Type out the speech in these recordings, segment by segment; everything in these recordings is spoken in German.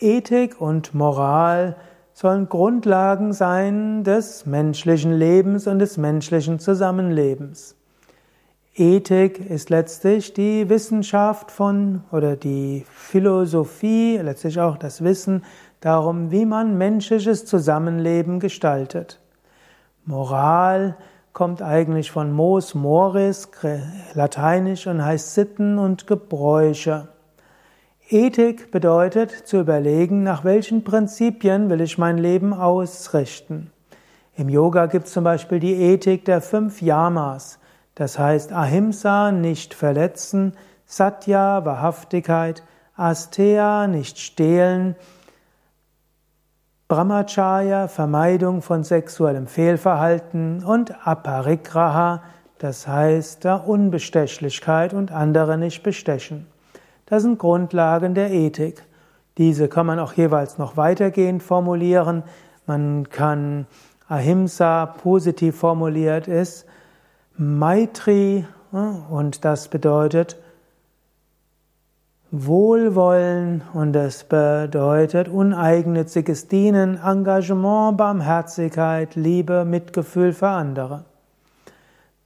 Ethik und Moral sollen Grundlagen sein des menschlichen Lebens und des menschlichen Zusammenlebens. Ethik ist letztlich die Wissenschaft von oder die Philosophie, letztlich auch das Wissen darum, wie man menschliches Zusammenleben gestaltet. Moral kommt eigentlich von Mos Moris, lateinisch und heißt Sitten und Gebräuche. Ethik bedeutet zu überlegen, nach welchen Prinzipien will ich mein Leben ausrichten. Im Yoga gibt es zum Beispiel die Ethik der fünf Yamas, das heißt Ahimsa, nicht verletzen, Satya, Wahrhaftigkeit, Asteya, nicht stehlen, Brahmacharya, Vermeidung von sexuellem Fehlverhalten und Aparigraha, das heißt Unbestechlichkeit und andere nicht bestechen. Das sind Grundlagen der Ethik. Diese kann man auch jeweils noch weitergehend formulieren. Man kann Ahimsa positiv formuliert ist Maitri und das bedeutet Wohlwollen und das bedeutet uneigennütziges Dienen, Engagement, Barmherzigkeit, Liebe, Mitgefühl für andere.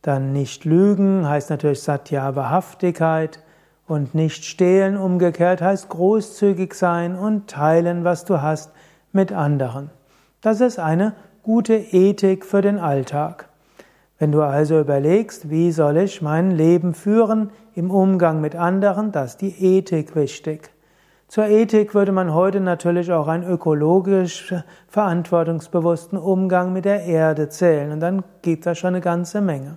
Dann nicht lügen heißt natürlich Satya, Wahrhaftigkeit. Und nicht stehlen umgekehrt heißt großzügig sein und teilen, was du hast, mit anderen. Das ist eine gute Ethik für den Alltag. Wenn du also überlegst, wie soll ich mein Leben führen im Umgang mit anderen, das ist die Ethik wichtig. Zur Ethik würde man heute natürlich auch einen ökologisch verantwortungsbewussten Umgang mit der Erde zählen und dann gibt da schon eine ganze Menge.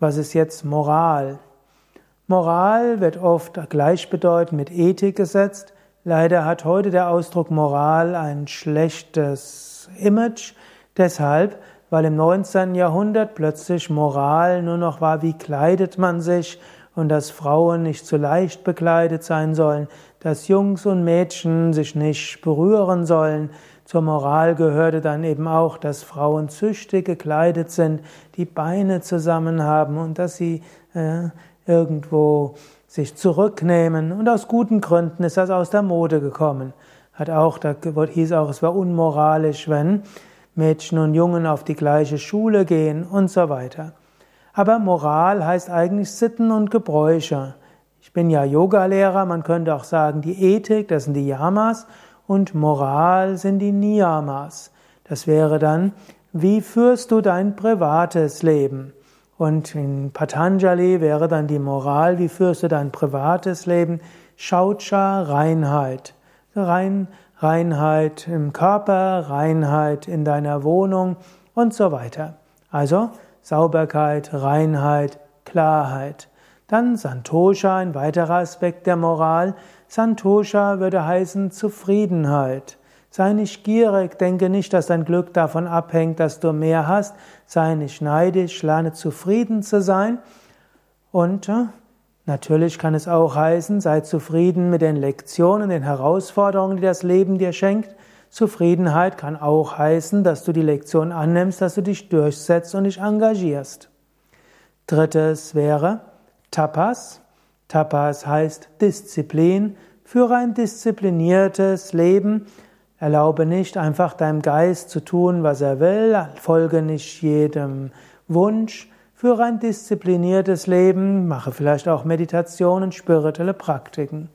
Was ist jetzt Moral? Moral wird oft gleichbedeutend mit Ethik gesetzt. Leider hat heute der Ausdruck Moral ein schlechtes Image, deshalb, weil im 19. Jahrhundert plötzlich Moral nur noch war, wie kleidet man sich und dass Frauen nicht zu leicht bekleidet sein sollen, dass Jungs und Mädchen sich nicht berühren sollen. Zur Moral gehörte dann eben auch, dass Frauen züchtig gekleidet sind, die Beine zusammen haben und dass sie äh, irgendwo sich zurücknehmen und aus guten Gründen ist das aus der Mode gekommen. Hat auch, da hieß auch, es war unmoralisch, wenn Mädchen und Jungen auf die gleiche Schule gehen und so weiter. Aber Moral heißt eigentlich Sitten und Gebräuche. Ich bin ja Yogalehrer, man könnte auch sagen, die Ethik, das sind die Yamas und Moral sind die Niyamas. Das wäre dann, wie führst du dein privates Leben? Und in Patanjali wäre dann die Moral, wie führst du dein privates Leben? Shaucha, Reinheit. Rein, Reinheit im Körper, Reinheit in deiner Wohnung und so weiter. Also Sauberkeit, Reinheit, Klarheit. Dann Santosha, ein weiterer Aspekt der Moral. Santosha würde heißen Zufriedenheit. Sei nicht gierig, denke nicht, dass dein Glück davon abhängt, dass du mehr hast. Sei nicht neidisch, lerne zufrieden zu sein. Und äh, natürlich kann es auch heißen, sei zufrieden mit den Lektionen, den Herausforderungen, die das Leben dir schenkt. Zufriedenheit kann auch heißen, dass du die Lektion annimmst, dass du dich durchsetzt und dich engagierst. Drittes wäre Tapas. Tapas heißt Disziplin. Führe ein diszipliniertes Leben. Erlaube nicht einfach deinem Geist zu tun, was er will, folge nicht jedem Wunsch, führe ein diszipliniertes Leben, mache vielleicht auch Meditationen, spirituelle Praktiken.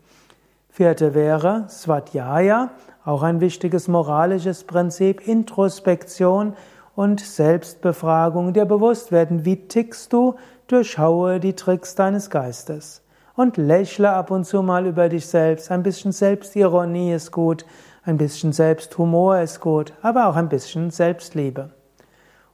Vierte wäre Svadhyaya, auch ein wichtiges moralisches Prinzip, Introspektion und Selbstbefragung, dir bewusst werden, wie tickst du, durchschaue die Tricks deines Geistes. Und lächle ab und zu mal über dich selbst, ein bisschen Selbstironie ist gut, ein bisschen Selbsthumor ist gut, aber auch ein bisschen Selbstliebe.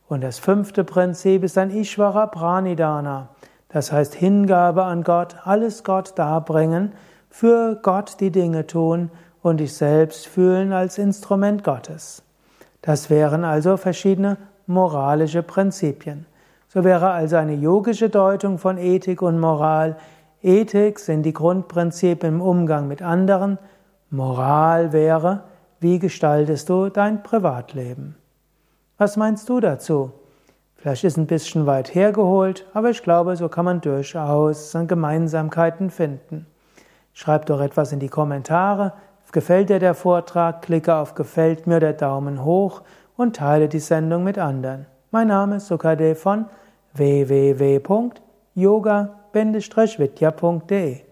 Und das fünfte Prinzip ist ein Ishvara Pranidana. Das heißt Hingabe an Gott, alles Gott darbringen, für Gott die Dinge tun und dich selbst fühlen als Instrument Gottes. Das wären also verschiedene moralische Prinzipien. So wäre also eine yogische Deutung von Ethik und Moral. Ethik sind die Grundprinzipien im Umgang mit anderen, Moral wäre, wie gestaltest du dein Privatleben? Was meinst du dazu? Vielleicht ist ein bisschen weit hergeholt, aber ich glaube, so kann man durchaus Gemeinsamkeiten finden. Schreib doch etwas in die Kommentare. Gefällt dir der Vortrag, klicke auf Gefällt mir der Daumen hoch und teile die Sendung mit anderen. Mein Name ist Sukadev von www.yoga-vidya.de